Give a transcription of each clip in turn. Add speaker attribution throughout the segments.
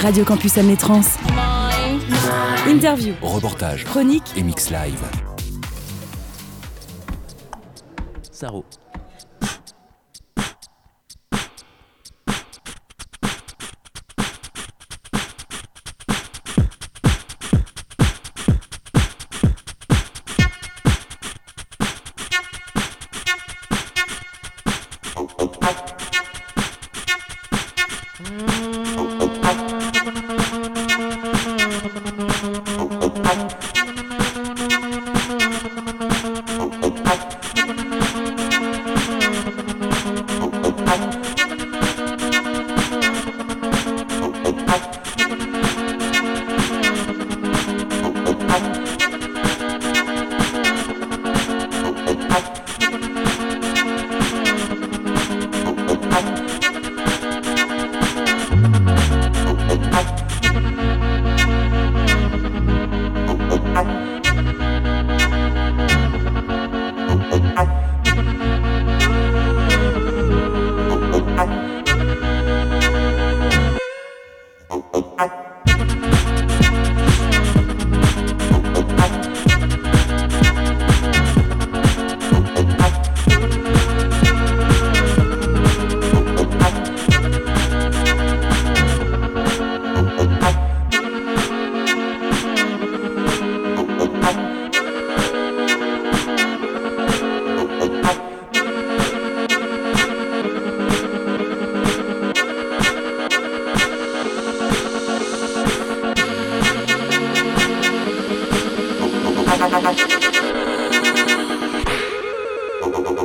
Speaker 1: Radio Campus Trans. Interview,
Speaker 2: Reportage
Speaker 1: chronique,
Speaker 2: et mix live.
Speaker 3: Saro.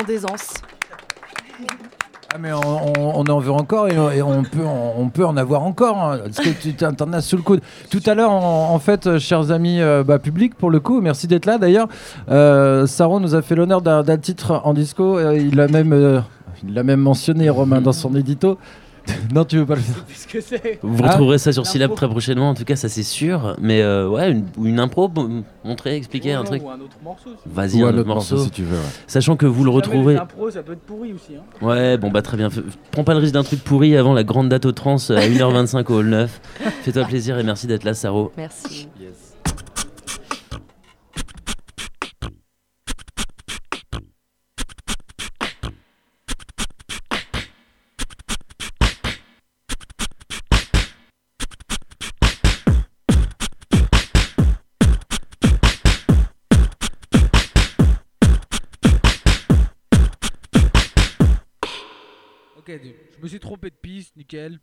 Speaker 4: D'aisance.
Speaker 5: Ah mais on, en veut encore et, on, peut, on, peut en avoir encore. hein, parce que tu t'en sous le coude. Tout à l'heure, en, fait, euh, chers amis euh, bah, publics, pour le coup, merci d'être là d'ailleurs. Euh, nous a fait l'honneur d'un titre en disco. euh, il l'a même, euh, il même mentionné, Romain, dans son édito. non, tu veux pas le faire
Speaker 3: Vous
Speaker 5: Ah.
Speaker 3: retrouverez ça sur
Speaker 5: L'impro.
Speaker 3: Syllab très prochainement, en tout cas, ça c'est sûr. Mais euh, ouais, une, ou une impro, bon, montrer, expliquer un truc.
Speaker 6: Ou un autre morceau. si
Speaker 3: Vas-y,
Speaker 5: Ou
Speaker 3: un
Speaker 5: un
Speaker 3: autre morceau.
Speaker 5: morceau, si tu veux. ouais.
Speaker 3: Sachant que vous le.
Speaker 6: Jamais
Speaker 3: retrouvez.
Speaker 6: les impros, ça peut être pourri aussi. Hein.
Speaker 3: Ouais, bon bah très bien. F- Prends pas le risque d'un truc pourri avant la grande date au trans à 1h25 au Hall 9. Fais-toi plaisir et merci d'être là, Saro.
Speaker 4: Merci.
Speaker 6: Je me suis trompé de piste, nickel.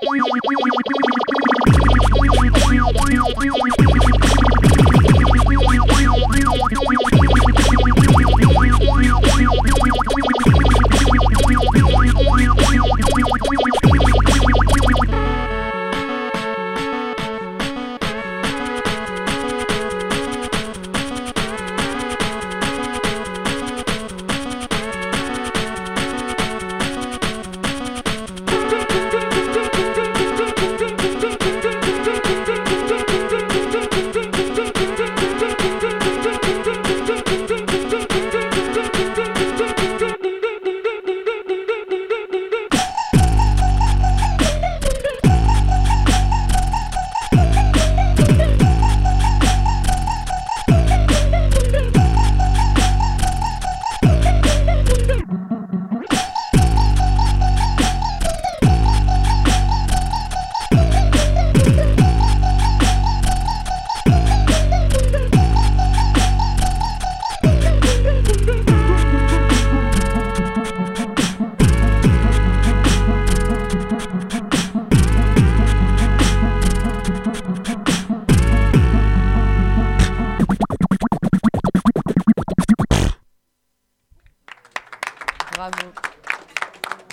Speaker 5: Oh,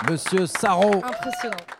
Speaker 5: Monsieur Sarro.
Speaker 4: Impressionnant.